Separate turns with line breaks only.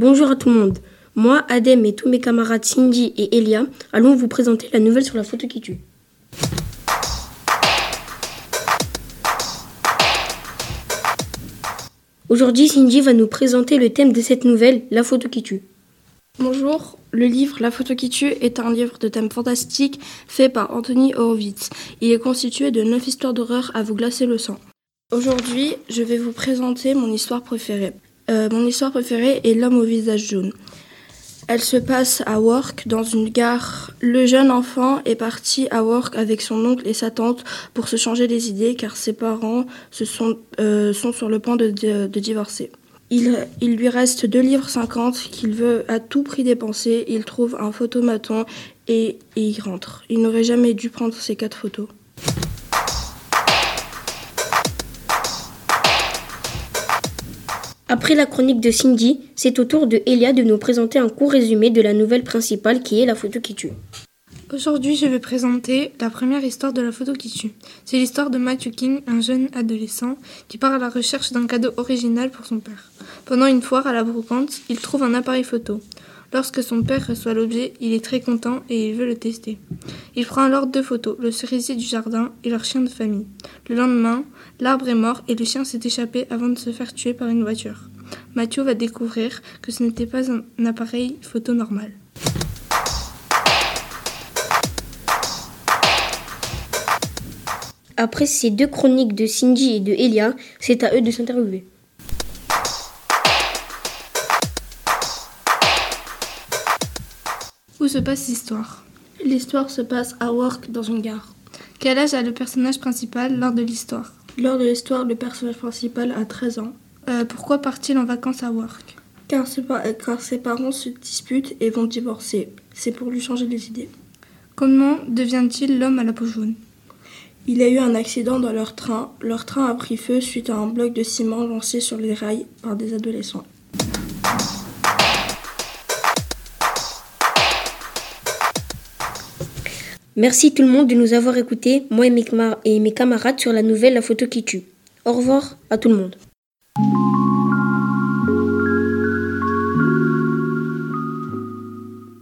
Bonjour à tout le monde. Moi, Adem et tous mes camarades Cindy et Elia allons vous présenter la nouvelle sur la photo qui tue. Aujourd'hui, Cindy va nous présenter le thème de cette nouvelle, la photo qui tue.
Bonjour, le livre La photo qui tue est un livre de thème fantastique fait par Anthony Horowitz. Il est constitué de neuf histoires d'horreur à vous glacer le sang. Aujourd'hui, je vais vous présenter mon histoire préférée. Euh, mon histoire préférée est L'homme au visage jaune. Elle se passe à Work, dans une gare. Le jeune enfant est parti à Work avec son oncle et sa tante pour se changer les idées car ses parents se sont, euh, sont sur le point de, divorcer. Il, il, lui reste 2 livres 50 qu'il veut à tout prix dépenser. Il trouve un photomaton et, et il rentre. Il n'aurait jamais dû prendre ces quatre photos.
Après la chronique de Cindy, c'est au tour de Elia de nous présenter un court résumé de la nouvelle principale qui est la photo qui tue.
Aujourd'hui, je vais présenter la première histoire de la photo qui tue. C'est l'histoire de Matthew King, un jeune adolescent qui part à la recherche d'un cadeau original pour son père. Pendant une foire à la brocante, il trouve un appareil photo. Lorsque son père reçoit l'objet, il est très content et il veut le tester. Il prend alors deux photos, le cerisier du jardin et leur chien de famille. Le lendemain, l'arbre est mort et le chien s'est échappé avant de se faire tuer par une voiture. Mathieu va découvrir que ce n'était pas un appareil photo normal.
Après ces deux chroniques de Cindy et de Elia, c'est à eux de s'interviewer.
Où se passe l'histoire?
L'histoire se passe à Work dans une gare.
Quel âge a le personnage principal lors de l'histoire?
Lors de l'histoire, le personnage principal a 13 ans.
Euh, pourquoi part-il en vacances à Work
car ses, car ses parents se disputent et vont divorcer. C'est pour lui changer les idées.
Comment devient-il l'homme à la peau jaune?
Il a eu un accident dans leur train. Leur train a pris feu suite à un bloc de ciment lancé sur les rails par des adolescents.
Merci tout le monde de nous avoir écoutés, moi et mes, camarades, sur la nouvelle La photo qui tue. Au revoir à tout le monde.